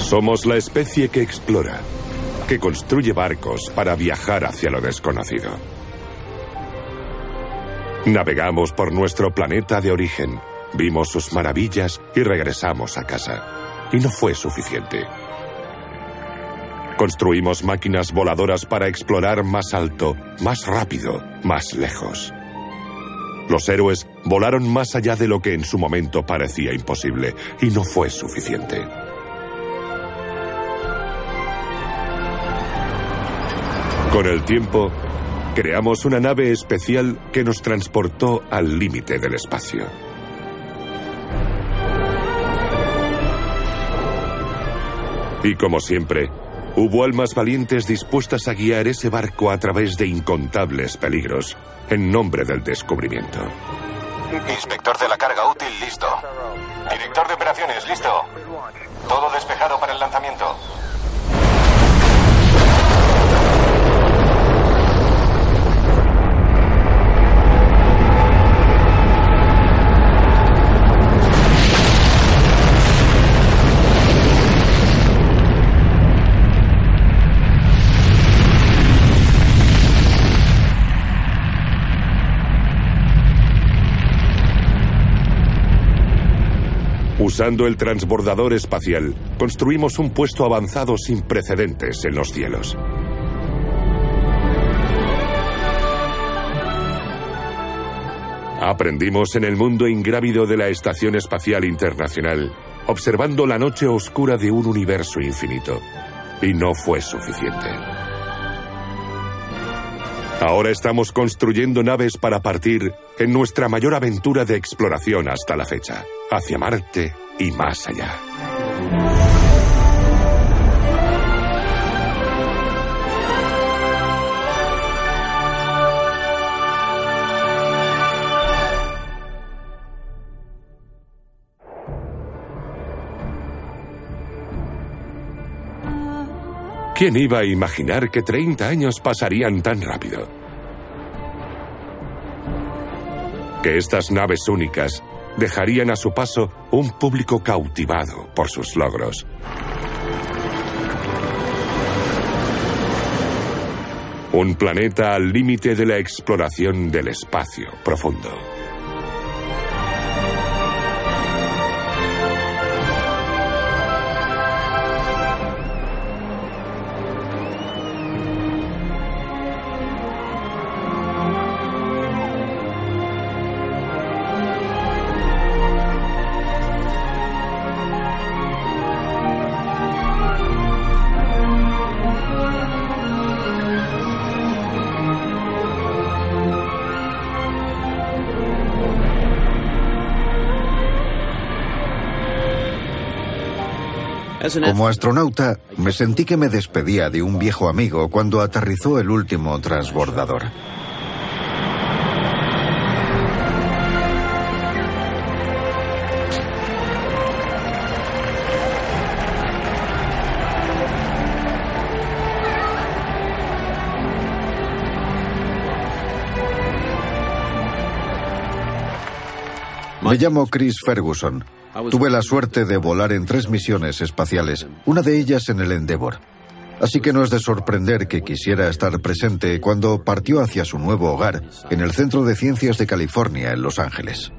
Somos la especie que explora, que construye barcos para viajar hacia lo desconocido. Navegamos por nuestro planeta de origen, vimos sus maravillas y regresamos a casa. Y no fue suficiente. Construimos máquinas voladoras para explorar más alto, más rápido, más lejos. Los héroes volaron más allá de lo que en su momento parecía imposible, y no fue suficiente. Con el tiempo, creamos una nave especial que nos transportó al límite del espacio. Y como siempre, hubo almas valientes dispuestas a guiar ese barco a través de incontables peligros, en nombre del descubrimiento. Inspector de la carga útil, listo. Director de operaciones, listo. Todo despejado para el lanzamiento. Usando el transbordador espacial, construimos un puesto avanzado sin precedentes en los cielos. Aprendimos en el mundo ingrávido de la Estación Espacial Internacional, observando la noche oscura de un universo infinito. Y no fue suficiente. Ahora estamos construyendo naves para partir en nuestra mayor aventura de exploración hasta la fecha, hacia Marte y más allá. ¿Quién iba a imaginar que 30 años pasarían tan rápido? Que estas naves únicas dejarían a su paso un público cautivado por sus logros. Un planeta al límite de la exploración del espacio profundo. Como astronauta, me sentí que me despedía de un viejo amigo cuando aterrizó el último transbordador. Me llamo Chris Ferguson. Tuve la suerte de volar en tres misiones espaciales, una de ellas en el Endeavour. Así que no es de sorprender que quisiera estar presente cuando partió hacia su nuevo hogar en el Centro de Ciencias de California, en Los Ángeles.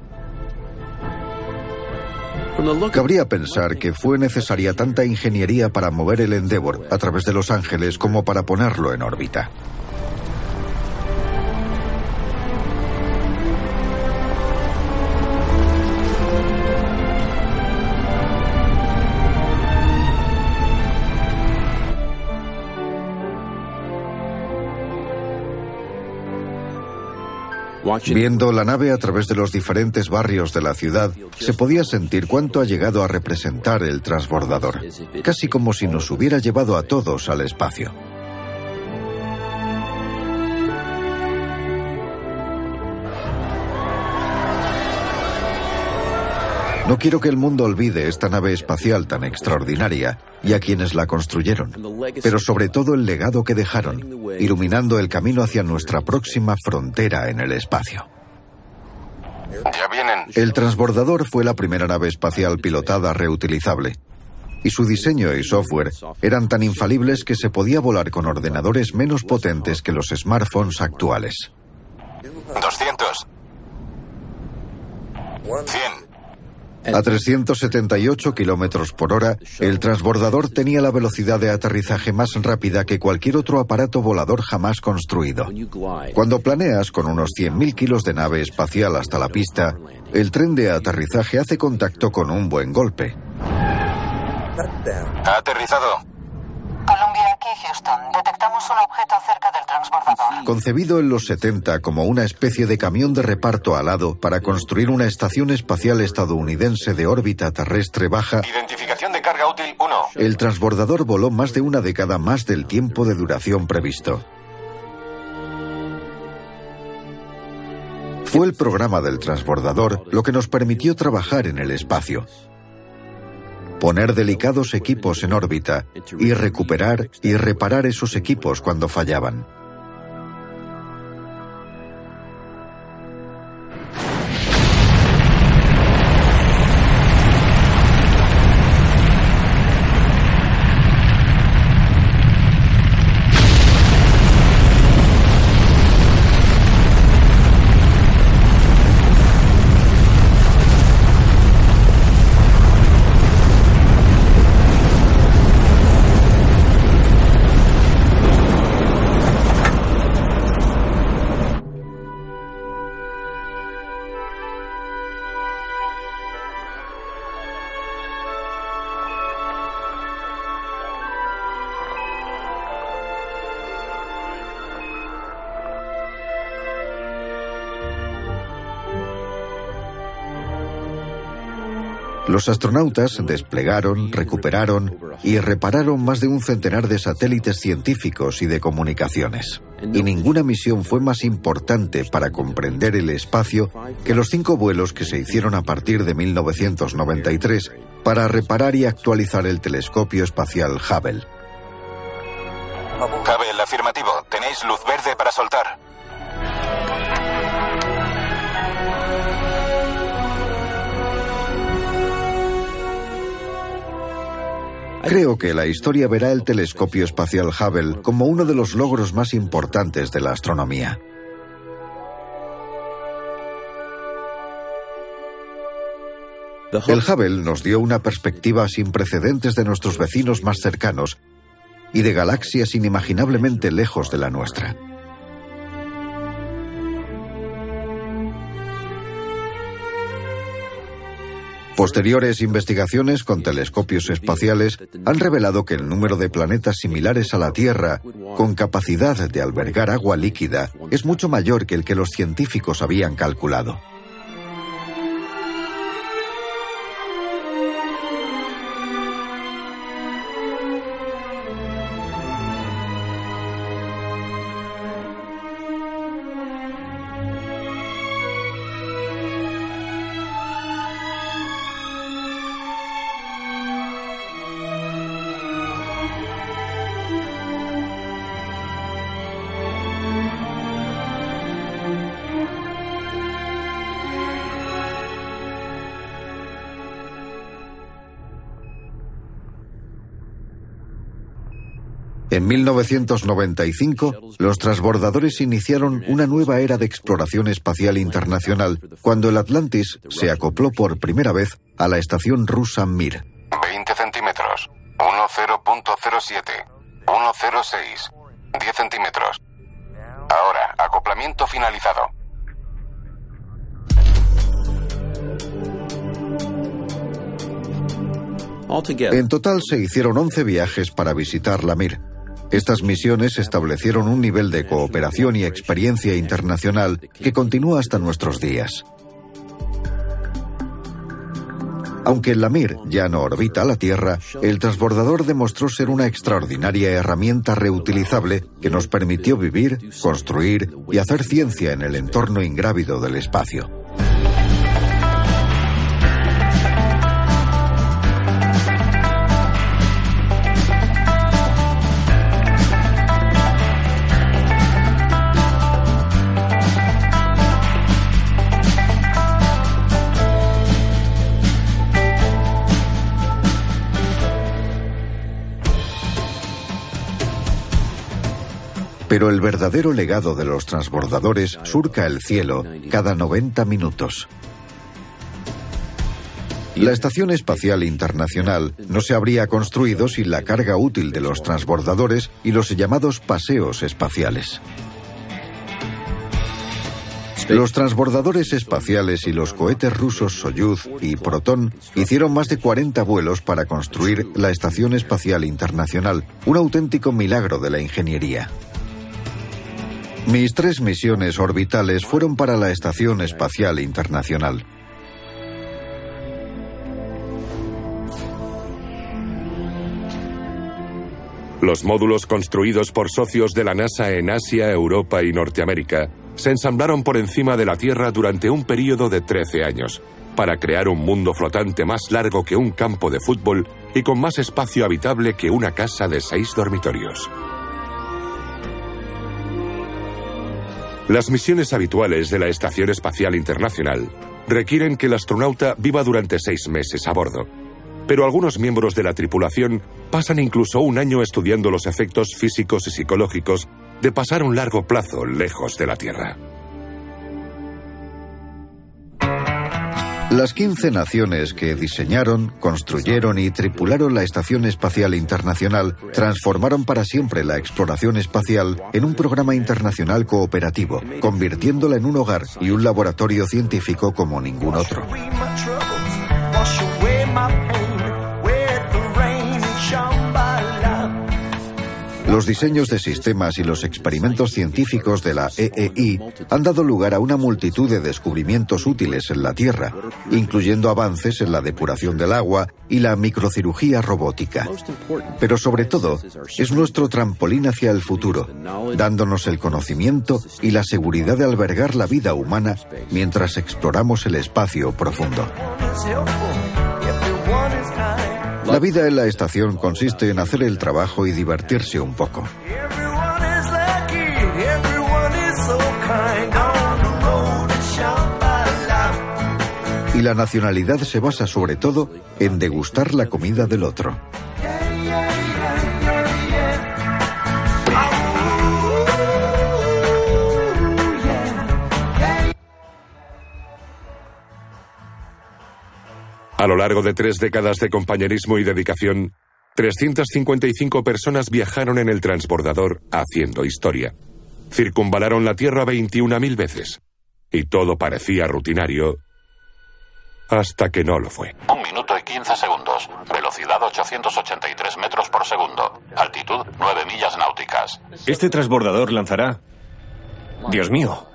Cabría pensar que fue necesaria tanta ingeniería para mover el Endeavour a través de Los Ángeles como para ponerlo en órbita. Viendo la nave a través de los diferentes barrios de la ciudad, se podía sentir cuánto ha llegado a representar el transbordador, casi como si nos hubiera llevado a todos al espacio. No quiero que el mundo olvide esta nave espacial tan extraordinaria y a quienes la construyeron, pero sobre todo el legado que dejaron, iluminando el camino hacia nuestra próxima frontera en el espacio. Ya vienen. El transbordador fue la primera nave espacial pilotada reutilizable, y su diseño y software eran tan infalibles que se podía volar con ordenadores menos potentes que los smartphones actuales. 200. 100. A 378 kilómetros por hora, el transbordador tenía la velocidad de aterrizaje más rápida que cualquier otro aparato volador jamás construido. Cuando planeas con unos 100.000 kilos de nave espacial hasta la pista, el tren de aterrizaje hace contacto con un buen golpe. Ha aterrizado. Aquí Houston. Detectamos un objeto cerca del transbordador. Concebido en los 70 como una especie de camión de reparto alado para construir una estación espacial estadounidense de órbita terrestre baja, Identificación de carga útil 1. el transbordador voló más de una década más del tiempo de duración previsto. Fue el programa del transbordador lo que nos permitió trabajar en el espacio, poner delicados equipos en órbita y recuperar y reparar esos equipos cuando fallaban. Los astronautas desplegaron, recuperaron y repararon más de un centenar de satélites científicos y de comunicaciones. Y ninguna misión fue más importante para comprender el espacio que los cinco vuelos que se hicieron a partir de 1993 para reparar y actualizar el telescopio espacial Hubble. Hubble, afirmativo. Tenéis luz verde para soltar. Creo que la historia verá el telescopio espacial Hubble como uno de los logros más importantes de la astronomía. El Hubble nos dio una perspectiva sin precedentes de nuestros vecinos más cercanos y de galaxias inimaginablemente lejos de la nuestra. Posteriores investigaciones con telescopios espaciales han revelado que el número de planetas similares a la Tierra, con capacidad de albergar agua líquida, es mucho mayor que el que los científicos habían calculado. En 1995, los transbordadores iniciaron una nueva era de exploración espacial internacional cuando el Atlantis se acopló por primera vez a la estación rusa Mir. 20 centímetros. 10.07. 106. 10 centímetros. Ahora, acoplamiento finalizado. En total se hicieron 11 viajes para visitar la Mir. Estas misiones establecieron un nivel de cooperación y experiencia internacional que continúa hasta nuestros días. Aunque la Mir ya no orbita la Tierra, el transbordador demostró ser una extraordinaria herramienta reutilizable que nos permitió vivir, construir y hacer ciencia en el entorno ingrávido del espacio. Pero el verdadero legado de los transbordadores surca el cielo cada 90 minutos. La Estación Espacial Internacional no se habría construido sin la carga útil de los transbordadores y los llamados paseos espaciales. Los transbordadores espaciales y los cohetes rusos Soyuz y Proton hicieron más de 40 vuelos para construir la Estación Espacial Internacional, un auténtico milagro de la ingeniería. Mis tres misiones orbitales fueron para la Estación Espacial Internacional. Los módulos construidos por socios de la NASA en Asia, Europa y Norteamérica se ensamblaron por encima de la Tierra durante un periodo de 13 años, para crear un mundo flotante más largo que un campo de fútbol y con más espacio habitable que una casa de seis dormitorios. Las misiones habituales de la Estación Espacial Internacional requieren que el astronauta viva durante seis meses a bordo. Pero algunos miembros de la tripulación pasan incluso un año estudiando los efectos físicos y psicológicos de pasar un largo plazo lejos de la Tierra. Las 15 naciones que diseñaron, construyeron y tripularon la Estación Espacial Internacional transformaron para siempre la exploración espacial en un programa internacional cooperativo, convirtiéndola en un hogar y un laboratorio científico como ningún otro. Los diseños de sistemas y los experimentos científicos de la EEI han dado lugar a una multitud de descubrimientos útiles en la Tierra, incluyendo avances en la depuración del agua y la microcirugía robótica. Pero sobre todo, es nuestro trampolín hacia el futuro, dándonos el conocimiento y la seguridad de albergar la vida humana mientras exploramos el espacio profundo. La vida en la estación consiste en hacer el trabajo y divertirse un poco. Y la nacionalidad se basa sobre todo en degustar la comida del otro. A lo largo de tres décadas de compañerismo y dedicación, 355 personas viajaron en el transbordador haciendo historia. Circunvalaron la Tierra 21.000 veces. Y todo parecía rutinario hasta que no lo fue. Un minuto y 15 segundos. Velocidad 883 metros por segundo. Altitud 9 millas náuticas. Este transbordador lanzará... Dios mío.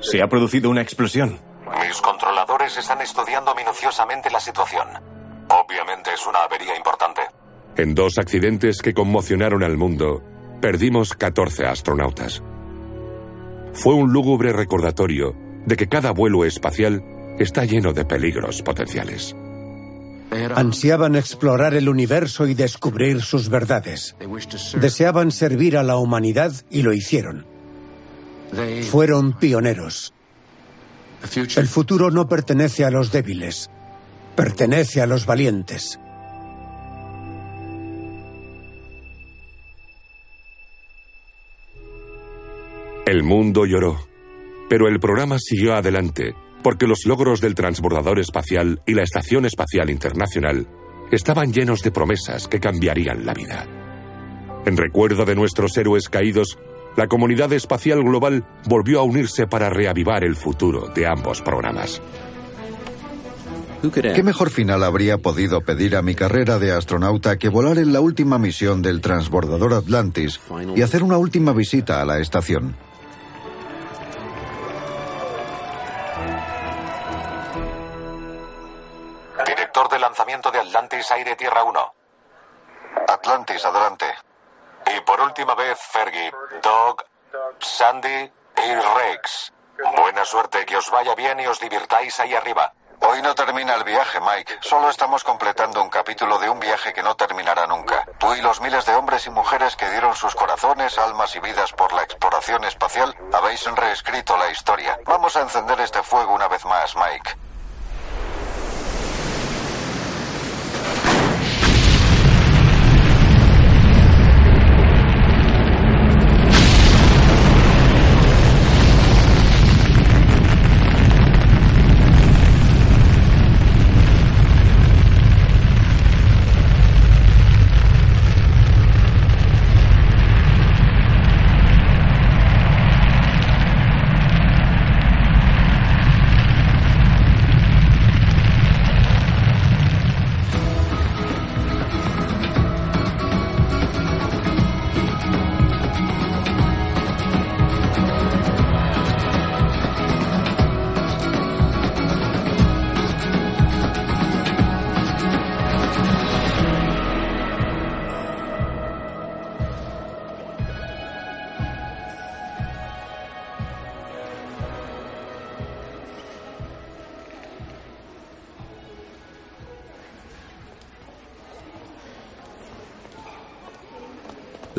Se ha producido una explosión. Mis controladores están estudiando minuciosamente la situación. Obviamente es una avería importante. En dos accidentes que conmocionaron al mundo, perdimos 14 astronautas. Fue un lúgubre recordatorio de que cada vuelo espacial está lleno de peligros potenciales. Ansiaban explorar el universo y descubrir sus verdades. Deseaban servir a la humanidad y lo hicieron. Fueron pioneros. El futuro no pertenece a los débiles, pertenece a los valientes. El mundo lloró, pero el programa siguió adelante porque los logros del transbordador espacial y la Estación Espacial Internacional estaban llenos de promesas que cambiarían la vida. En recuerdo de nuestros héroes caídos, la comunidad espacial global volvió a unirse para reavivar el futuro de ambos programas. ¿Qué mejor final habría podido pedir a mi carrera de astronauta que volar en la última misión del transbordador Atlantis y hacer una última visita a la estación? Director de lanzamiento de Atlantis Aire Tierra 1. Atlantis, adelante. Y por última vez, Fergie, Doug, Sandy y Rex. Buena suerte, que os vaya bien y os divirtáis ahí arriba. Hoy no termina el viaje, Mike. Solo estamos completando un capítulo de un viaje que no terminará nunca. Tú y los miles de hombres y mujeres que dieron sus corazones, almas y vidas por la exploración espacial habéis reescrito la historia. Vamos a encender este fuego una vez más, Mike.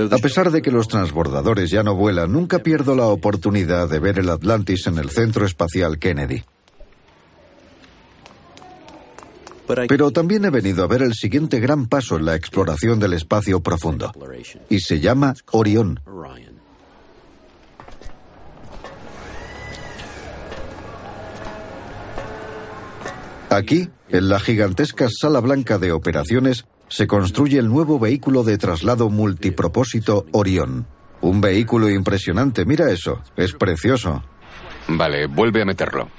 A pesar de que los transbordadores ya no vuelan, nunca pierdo la oportunidad de ver el Atlantis en el Centro Espacial Kennedy. Pero también he venido a ver el siguiente gran paso en la exploración del espacio profundo. Y se llama Orión. Aquí, en la gigantesca sala blanca de operaciones, se construye el nuevo vehículo de traslado multipropósito Orión. Un vehículo impresionante, mira eso, es precioso. Vale, vuelve a meterlo.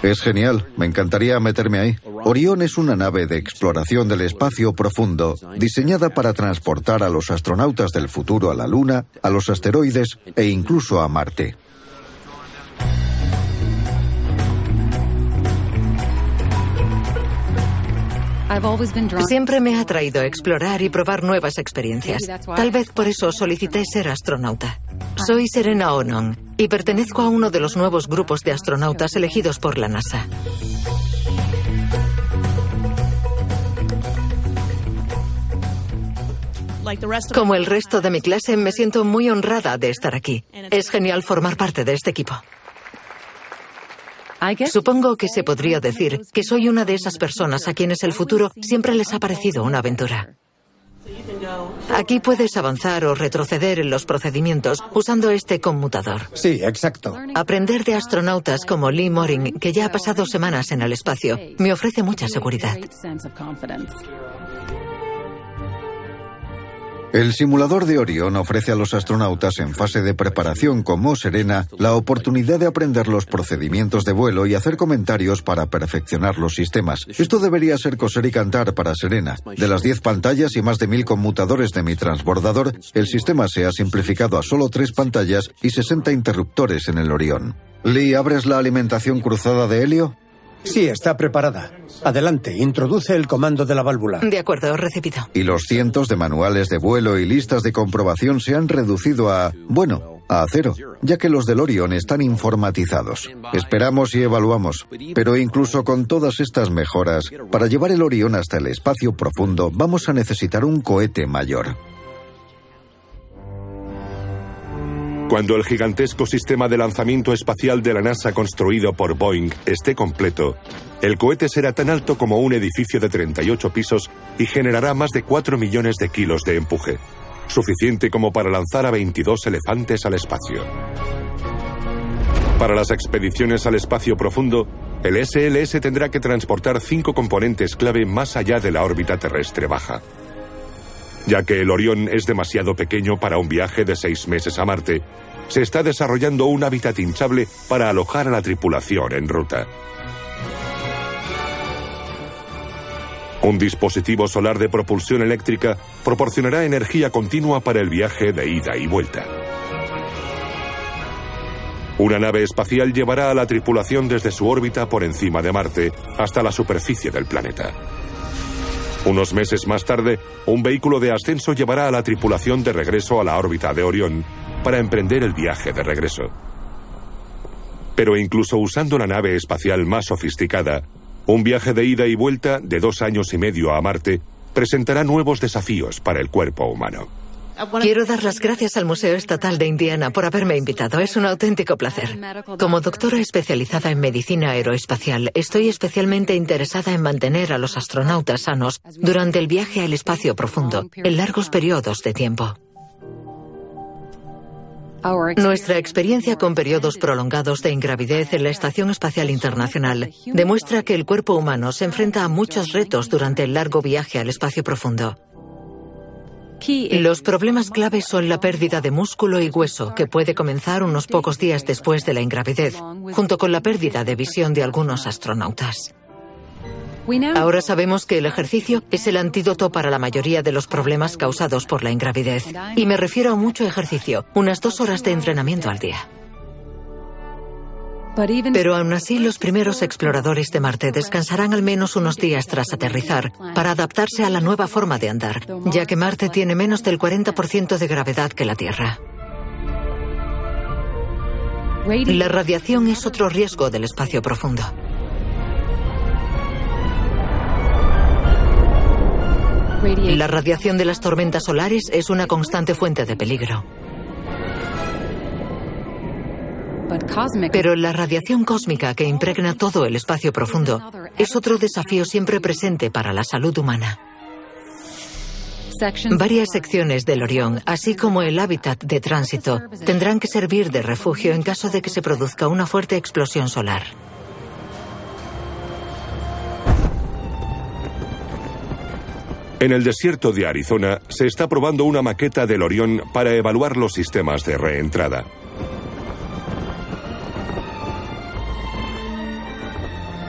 Es genial, me encantaría meterme ahí. Orión es una nave de exploración del espacio profundo, diseñada para transportar a los astronautas del futuro a la Luna, a los asteroides e incluso a Marte. Siempre me ha atraído explorar y probar nuevas experiencias. Tal vez por eso solicité ser astronauta. Soy Serena Onon y pertenezco a uno de los nuevos grupos de astronautas elegidos por la NASA. Como el resto de mi clase, me siento muy honrada de estar aquí. Es genial formar parte de este equipo. Supongo que se podría decir que soy una de esas personas a quienes el futuro siempre les ha parecido una aventura. Aquí puedes avanzar o retroceder en los procedimientos usando este conmutador. Sí, exacto. Aprender de astronautas como Lee Moring, que ya ha pasado semanas en el espacio, me ofrece mucha seguridad. El simulador de Orión ofrece a los astronautas en fase de preparación como Serena la oportunidad de aprender los procedimientos de vuelo y hacer comentarios para perfeccionar los sistemas. Esto debería ser coser y cantar para Serena. De las 10 pantallas y más de mil conmutadores de mi transbordador, el sistema se ha simplificado a solo tres pantallas y 60 interruptores en el Orión. Lee, ¿abres la alimentación cruzada de helio? Sí, está preparada. Adelante, introduce el comando de la válvula. De acuerdo, recibido. Y los cientos de manuales de vuelo y listas de comprobación se han reducido a, bueno, a cero, ya que los del Orion están informatizados. Esperamos y evaluamos. Pero incluso con todas estas mejoras, para llevar el Orión hasta el espacio profundo, vamos a necesitar un cohete mayor. Cuando el gigantesco sistema de lanzamiento espacial de la NASA construido por Boeing esté completo, el cohete será tan alto como un edificio de 38 pisos y generará más de 4 millones de kilos de empuje. suficiente como para lanzar a 22 elefantes al espacio. Para las expediciones al espacio profundo, el SLS tendrá que transportar cinco componentes clave más allá de la órbita terrestre baja. Ya que el Orión es demasiado pequeño para un viaje de seis meses a Marte, se está desarrollando un hábitat hinchable para alojar a la tripulación en ruta. Un dispositivo solar de propulsión eléctrica proporcionará energía continua para el viaje de ida y vuelta. Una nave espacial llevará a la tripulación desde su órbita por encima de Marte hasta la superficie del planeta. Unos meses más tarde, un vehículo de ascenso llevará a la tripulación de regreso a la órbita de Orión para emprender el viaje de regreso. Pero incluso usando la nave espacial más sofisticada, un viaje de ida y vuelta de dos años y medio a Marte presentará nuevos desafíos para el cuerpo humano. Quiero dar las gracias al Museo Estatal de Indiana por haberme invitado. Es un auténtico placer. Como doctora especializada en medicina aeroespacial, estoy especialmente interesada en mantener a los astronautas sanos durante el viaje al espacio profundo, en largos periodos de tiempo. Nuestra experiencia con periodos prolongados de ingravidez en la Estación Espacial Internacional demuestra que el cuerpo humano se enfrenta a muchos retos durante el largo viaje al espacio profundo. Los problemas claves son la pérdida de músculo y hueso, que puede comenzar unos pocos días después de la ingravidez, junto con la pérdida de visión de algunos astronautas. Ahora sabemos que el ejercicio es el antídoto para la mayoría de los problemas causados por la ingravidez. Y me refiero a mucho ejercicio, unas dos horas de entrenamiento al día. Pero aún así, los primeros exploradores de Marte descansarán al menos unos días tras aterrizar para adaptarse a la nueva forma de andar, ya que Marte tiene menos del 40% de gravedad que la Tierra. La radiación es otro riesgo del espacio profundo. La radiación de las tormentas solares es una constante fuente de peligro. Pero la radiación cósmica que impregna todo el espacio profundo es otro desafío siempre presente para la salud humana. Varias secciones del Orión, así como el hábitat de tránsito, tendrán que servir de refugio en caso de que se produzca una fuerte explosión solar. En el desierto de Arizona se está probando una maqueta del Orión para evaluar los sistemas de reentrada.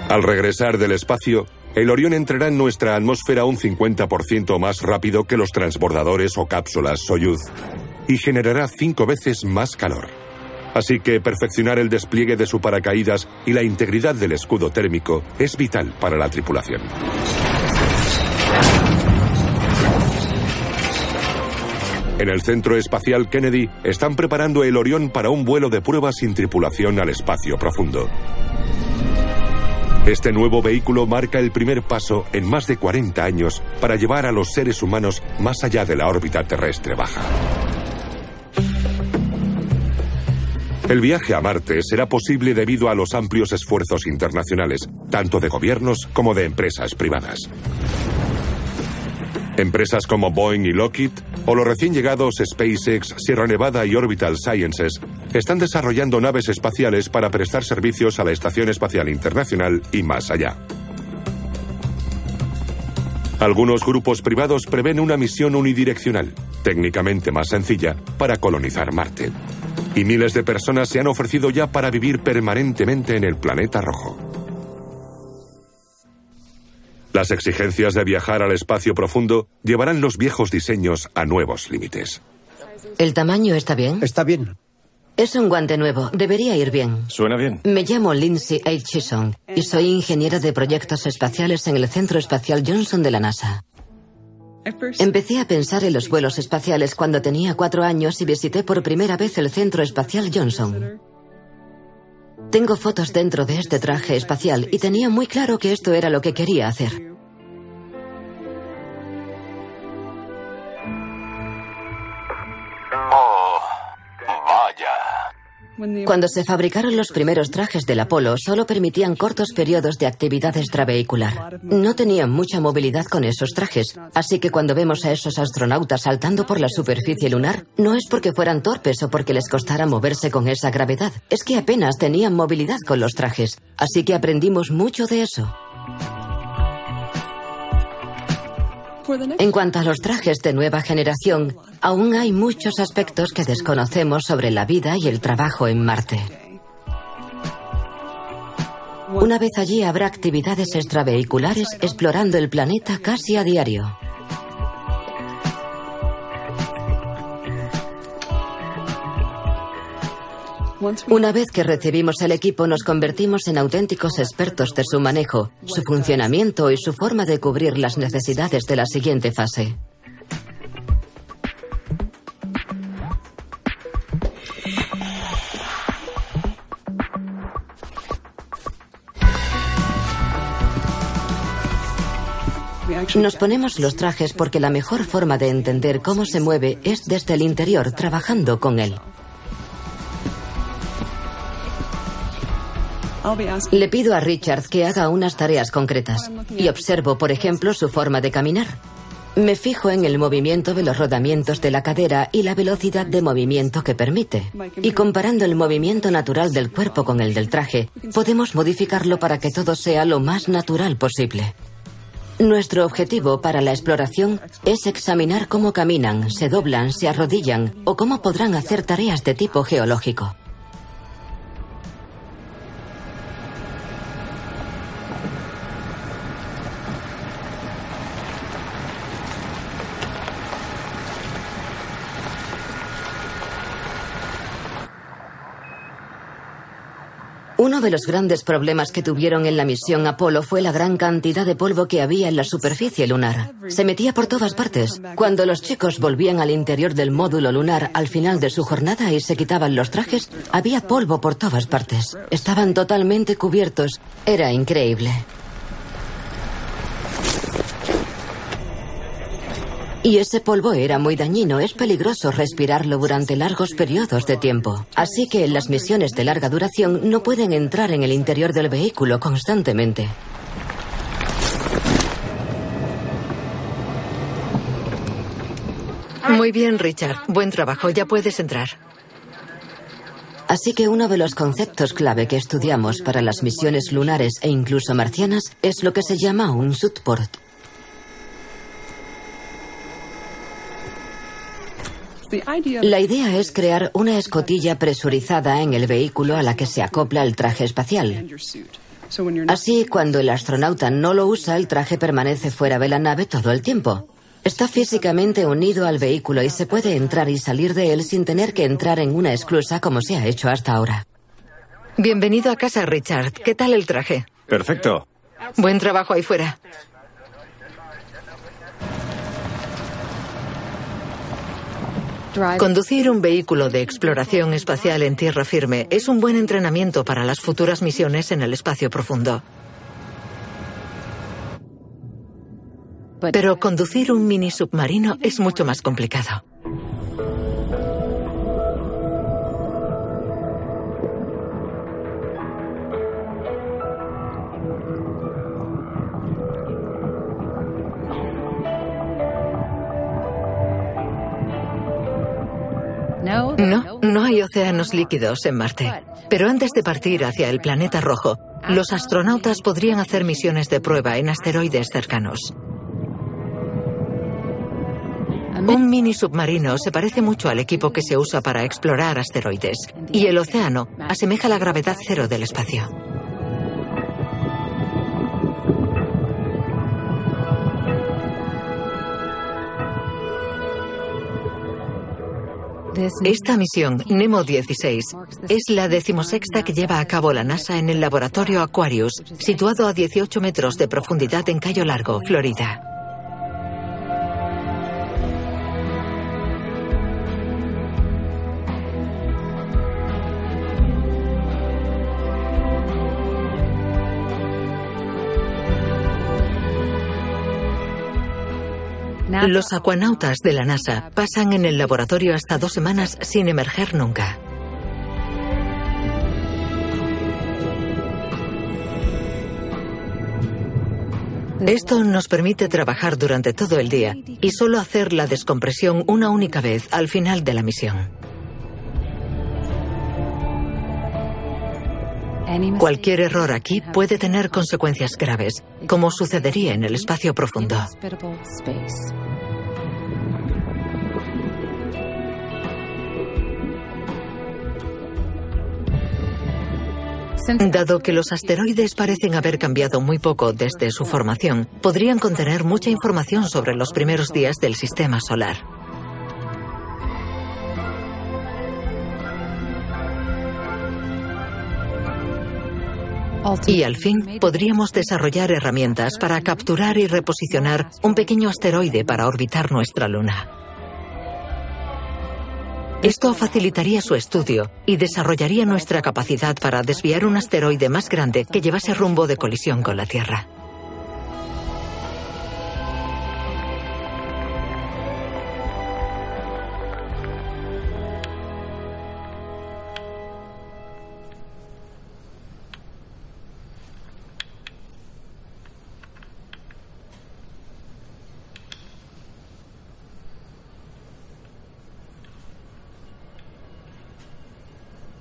Al regresar del espacio, el Orión entrará en nuestra atmósfera un 50% más rápido que los transbordadores o cápsulas Soyuz y generará cinco veces más calor. Así que perfeccionar el despliegue de su paracaídas y la integridad del escudo térmico es vital para la tripulación. En el Centro Espacial Kennedy están preparando el Orión para un vuelo de prueba sin tripulación al espacio profundo. Este nuevo vehículo marca el primer paso en más de 40 años para llevar a los seres humanos más allá de la órbita terrestre baja. El viaje a Marte será posible debido a los amplios esfuerzos internacionales, tanto de gobiernos como de empresas privadas. Empresas como Boeing y Lockheed o los recién llegados SpaceX, Sierra Nevada y Orbital Sciences están desarrollando naves espaciales para prestar servicios a la Estación Espacial Internacional y más allá. Algunos grupos privados prevén una misión unidireccional, técnicamente más sencilla, para colonizar Marte. Y miles de personas se han ofrecido ya para vivir permanentemente en el planeta rojo. Las exigencias de viajar al espacio profundo llevarán los viejos diseños a nuevos límites. ¿El tamaño está bien? Está bien. Es un guante nuevo. Debería ir bien. Suena bien. Me llamo Lindsay Aitchison y soy ingeniera de proyectos espaciales en el Centro Espacial Johnson de la NASA. Empecé a pensar en los vuelos espaciales cuando tenía cuatro años y visité por primera vez el Centro Espacial Johnson. Tengo fotos dentro de este traje espacial y tenía muy claro que esto era lo que quería hacer. Oh, vaya. Cuando se fabricaron los primeros trajes del Apolo, solo permitían cortos periodos de actividad extravehicular. No tenían mucha movilidad con esos trajes, así que cuando vemos a esos astronautas saltando por la superficie lunar, no es porque fueran torpes o porque les costara moverse con esa gravedad, es que apenas tenían movilidad con los trajes, así que aprendimos mucho de eso. En cuanto a los trajes de nueva generación, aún hay muchos aspectos que desconocemos sobre la vida y el trabajo en Marte. Una vez allí habrá actividades extravehiculares explorando el planeta casi a diario. Una vez que recibimos el equipo nos convertimos en auténticos expertos de su manejo, su funcionamiento y su forma de cubrir las necesidades de la siguiente fase. Nos ponemos los trajes porque la mejor forma de entender cómo se mueve es desde el interior, trabajando con él. Le pido a Richard que haga unas tareas concretas y observo, por ejemplo, su forma de caminar. Me fijo en el movimiento de los rodamientos de la cadera y la velocidad de movimiento que permite. Y comparando el movimiento natural del cuerpo con el del traje, podemos modificarlo para que todo sea lo más natural posible. Nuestro objetivo para la exploración es examinar cómo caminan, se doblan, se arrodillan o cómo podrán hacer tareas de tipo geológico. Uno de los grandes problemas que tuvieron en la misión Apolo fue la gran cantidad de polvo que había en la superficie lunar. Se metía por todas partes. Cuando los chicos volvían al interior del módulo lunar al final de su jornada y se quitaban los trajes, había polvo por todas partes. Estaban totalmente cubiertos. Era increíble. Y ese polvo era muy dañino, es peligroso respirarlo durante largos periodos de tiempo. Así que las misiones de larga duración no pueden entrar en el interior del vehículo constantemente. Muy bien, Richard. Buen trabajo. Ya puedes entrar. Así que uno de los conceptos clave que estudiamos para las misiones lunares e incluso marcianas es lo que se llama un suitport. La idea es crear una escotilla presurizada en el vehículo a la que se acopla el traje espacial. Así, cuando el astronauta no lo usa, el traje permanece fuera de la nave todo el tiempo. Está físicamente unido al vehículo y se puede entrar y salir de él sin tener que entrar en una esclusa como se ha hecho hasta ahora. Bienvenido a casa, Richard. ¿Qué tal el traje? Perfecto. Buen trabajo ahí fuera. Conducir un vehículo de exploración espacial en tierra firme es un buen entrenamiento para las futuras misiones en el espacio profundo. Pero conducir un mini submarino es mucho más complicado. No, no hay océanos líquidos en Marte. Pero antes de partir hacia el planeta rojo, los astronautas podrían hacer misiones de prueba en asteroides cercanos. Un mini submarino se parece mucho al equipo que se usa para explorar asteroides, y el océano asemeja la gravedad cero del espacio. Esta misión, Nemo 16, es la decimosexta que lleva a cabo la NASA en el laboratorio Aquarius, situado a 18 metros de profundidad en Cayo Largo, Florida. Los acuanautas de la NASA pasan en el laboratorio hasta dos semanas sin emerger nunca. Esto nos permite trabajar durante todo el día y solo hacer la descompresión una única vez al final de la misión. Cualquier error aquí puede tener consecuencias graves, como sucedería en el espacio profundo. Dado que los asteroides parecen haber cambiado muy poco desde su formación, podrían contener mucha información sobre los primeros días del sistema solar. Y al fin podríamos desarrollar herramientas para capturar y reposicionar un pequeño asteroide para orbitar nuestra Luna. Esto facilitaría su estudio y desarrollaría nuestra capacidad para desviar un asteroide más grande que llevase rumbo de colisión con la Tierra.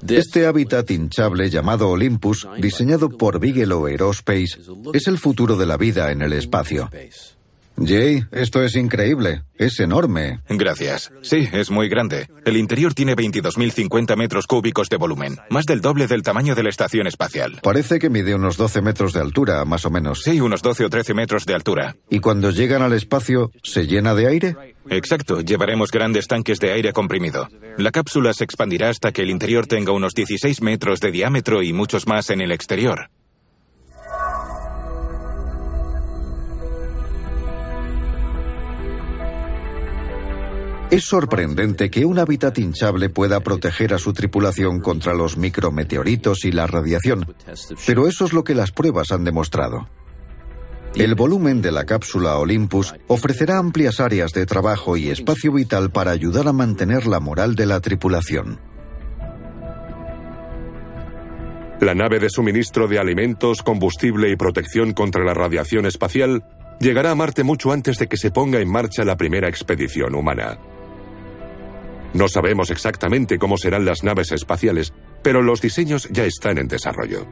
Este hábitat hinchable llamado Olympus, diseñado por Bigelow Aerospace, es el futuro de la vida en el espacio. Jay, esto es increíble. Es enorme. Gracias. Sí, es muy grande. El interior tiene 22.050 metros cúbicos de volumen, más del doble del tamaño de la estación espacial. Parece que mide unos 12 metros de altura, más o menos. Sí, unos 12 o 13 metros de altura. ¿Y cuando llegan al espacio, se llena de aire? Exacto, llevaremos grandes tanques de aire comprimido. La cápsula se expandirá hasta que el interior tenga unos 16 metros de diámetro y muchos más en el exterior. Es sorprendente que un hábitat hinchable pueda proteger a su tripulación contra los micrometeoritos y la radiación, pero eso es lo que las pruebas han demostrado. El volumen de la cápsula Olympus ofrecerá amplias áreas de trabajo y espacio vital para ayudar a mantener la moral de la tripulación. La nave de suministro de alimentos, combustible y protección contra la radiación espacial llegará a Marte mucho antes de que se ponga en marcha la primera expedición humana. No sabemos exactamente cómo serán las naves espaciales, pero los diseños ya están en desarrollo.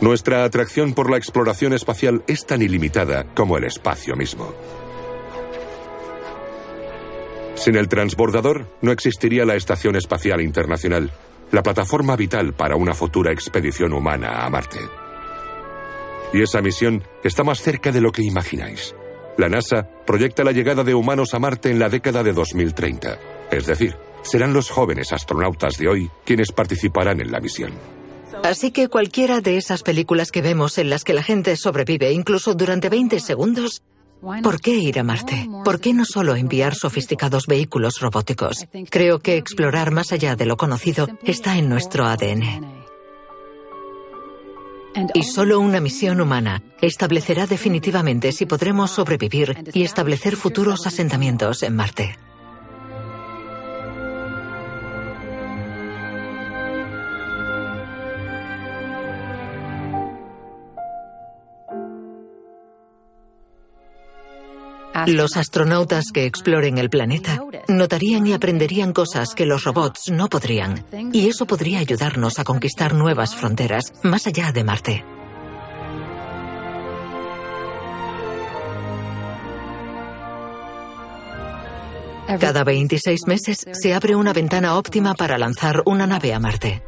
Nuestra atracción por la exploración espacial es tan ilimitada como el espacio mismo. Sin el transbordador no existiría la Estación Espacial Internacional, la plataforma vital para una futura expedición humana a Marte. Y esa misión está más cerca de lo que imagináis. La NASA proyecta la llegada de humanos a Marte en la década de 2030. Es decir, serán los jóvenes astronautas de hoy quienes participarán en la misión. Así que cualquiera de esas películas que vemos en las que la gente sobrevive incluso durante 20 segundos, ¿por qué ir a Marte? ¿Por qué no solo enviar sofisticados vehículos robóticos? Creo que explorar más allá de lo conocido está en nuestro ADN. Y solo una misión humana establecerá definitivamente si podremos sobrevivir y establecer futuros asentamientos en Marte. Los astronautas que exploren el planeta notarían y aprenderían cosas que los robots no podrían. Y eso podría ayudarnos a conquistar nuevas fronteras más allá de Marte. Cada 26 meses se abre una ventana óptima para lanzar una nave a Marte.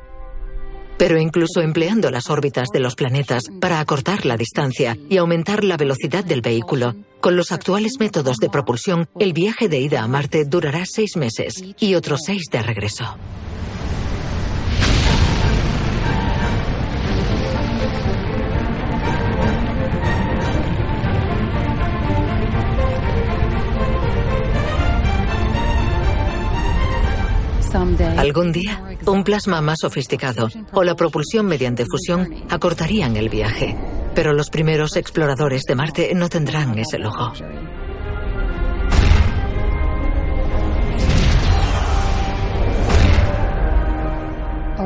Pero incluso empleando las órbitas de los planetas para acortar la distancia y aumentar la velocidad del vehículo, con los actuales métodos de propulsión, el viaje de ida a Marte durará seis meses y otros seis de regreso. Algún día, un plasma más sofisticado o la propulsión mediante fusión acortarían el viaje, pero los primeros exploradores de Marte no tendrán ese lujo.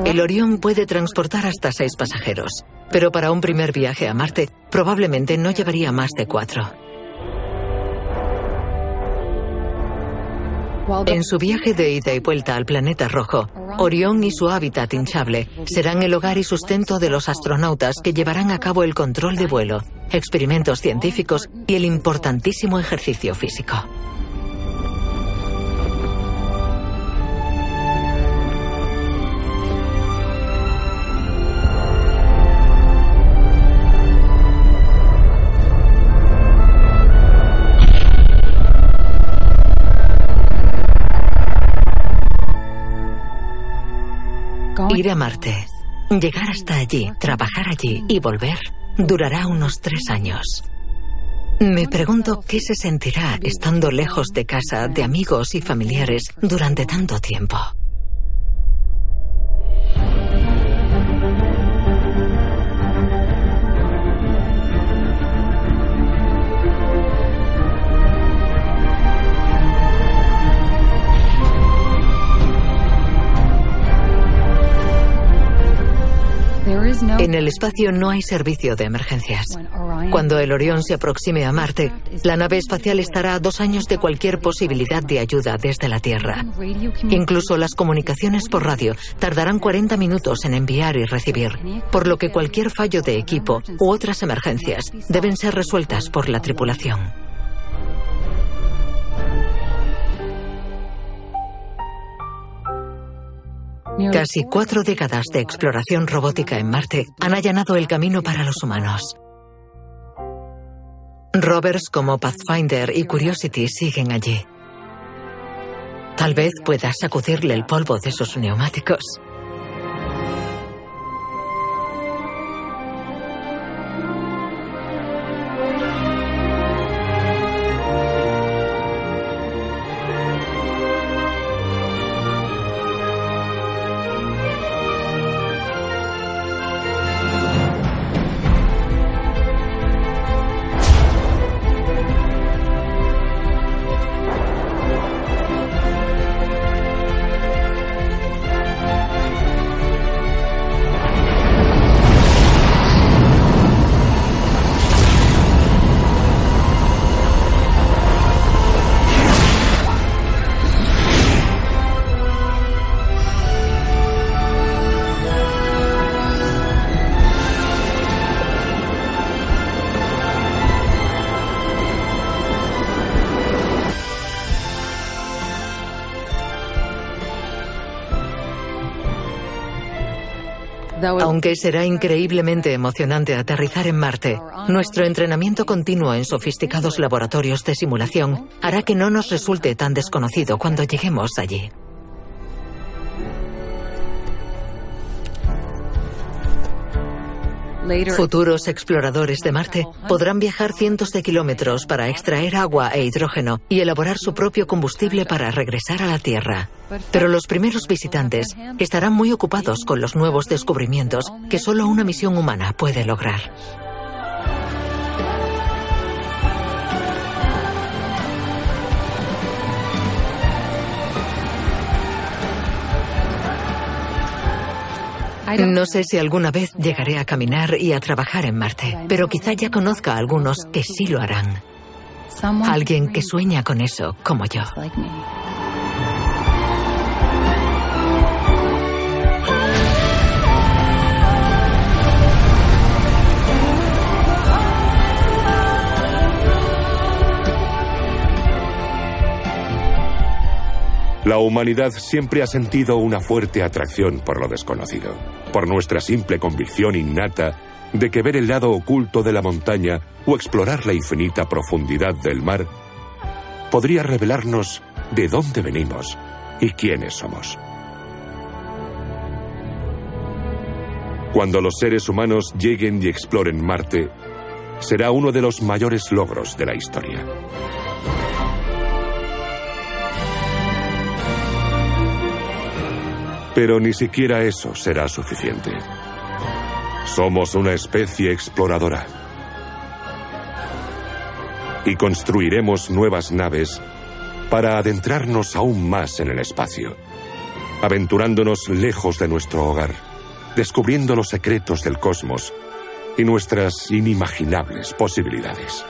El Orión puede transportar hasta seis pasajeros, pero para un primer viaje a Marte probablemente no llevaría más de cuatro. En su viaje de ida y vuelta al planeta rojo, Orión y su hábitat hinchable serán el hogar y sustento de los astronautas que llevarán a cabo el control de vuelo, experimentos científicos y el importantísimo ejercicio físico. Ir a Marte, llegar hasta allí, trabajar allí y volver durará unos tres años. Me pregunto qué se sentirá estando lejos de casa, de amigos y familiares durante tanto tiempo. En el espacio no hay servicio de emergencias. Cuando el Orión se aproxime a Marte, la nave espacial estará a dos años de cualquier posibilidad de ayuda desde la Tierra. Incluso las comunicaciones por radio tardarán 40 minutos en enviar y recibir, por lo que cualquier fallo de equipo u otras emergencias deben ser resueltas por la tripulación. Casi cuatro décadas de exploración robótica en Marte han allanado el camino para los humanos. Rovers como Pathfinder y Curiosity siguen allí. Tal vez pueda sacudirle el polvo de sus neumáticos. Aunque será increíblemente emocionante aterrizar en Marte, nuestro entrenamiento continuo en sofisticados laboratorios de simulación hará que no nos resulte tan desconocido cuando lleguemos allí. Futuros exploradores de Marte podrán viajar cientos de kilómetros para extraer agua e hidrógeno y elaborar su propio combustible para regresar a la Tierra. Pero los primeros visitantes estarán muy ocupados con los nuevos descubrimientos que solo una misión humana puede lograr. No sé si alguna vez llegaré a caminar y a trabajar en Marte, pero quizá ya conozca a algunos que sí lo harán. Alguien que sueña con eso, como yo. La humanidad siempre ha sentido una fuerte atracción por lo desconocido, por nuestra simple convicción innata de que ver el lado oculto de la montaña o explorar la infinita profundidad del mar podría revelarnos de dónde venimos y quiénes somos. Cuando los seres humanos lleguen y exploren Marte, será uno de los mayores logros de la historia. Pero ni siquiera eso será suficiente. Somos una especie exploradora. Y construiremos nuevas naves para adentrarnos aún más en el espacio, aventurándonos lejos de nuestro hogar, descubriendo los secretos del cosmos y nuestras inimaginables posibilidades.